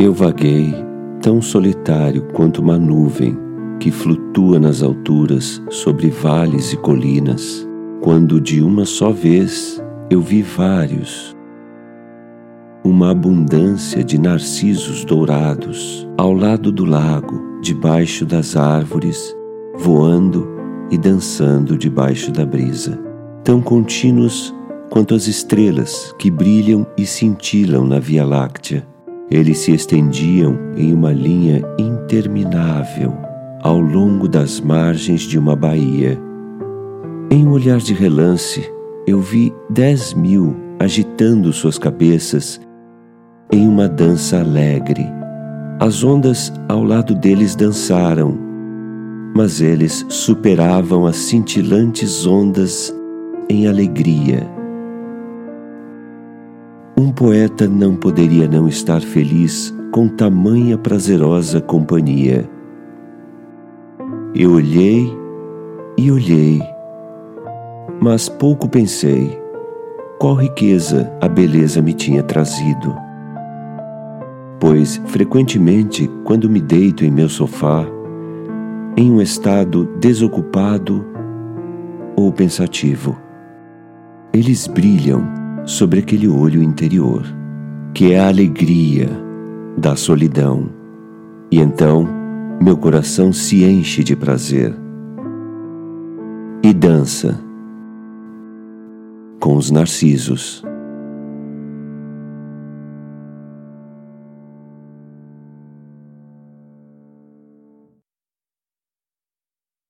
Eu vaguei, tão solitário quanto uma nuvem que flutua nas alturas sobre vales e colinas, quando de uma só vez eu vi vários. Uma abundância de narcisos dourados ao lado do lago, debaixo das árvores, voando e dançando debaixo da brisa, tão contínuos quanto as estrelas que brilham e cintilam na Via Láctea. Eles se estendiam em uma linha interminável ao longo das margens de uma baía. Em um olhar de relance, eu vi dez mil agitando suas cabeças em uma dança alegre. As ondas ao lado deles dançaram, mas eles superavam as cintilantes ondas em alegria. Um poeta não poderia não estar feliz com tamanha prazerosa companhia. Eu olhei e olhei, mas pouco pensei qual riqueza a beleza me tinha trazido. Pois, frequentemente, quando me deito em meu sofá, em um estado desocupado ou pensativo, eles brilham sobre aquele olho interior, que é a alegria da solidão. E então meu coração se enche de prazer e dança com os narcisos.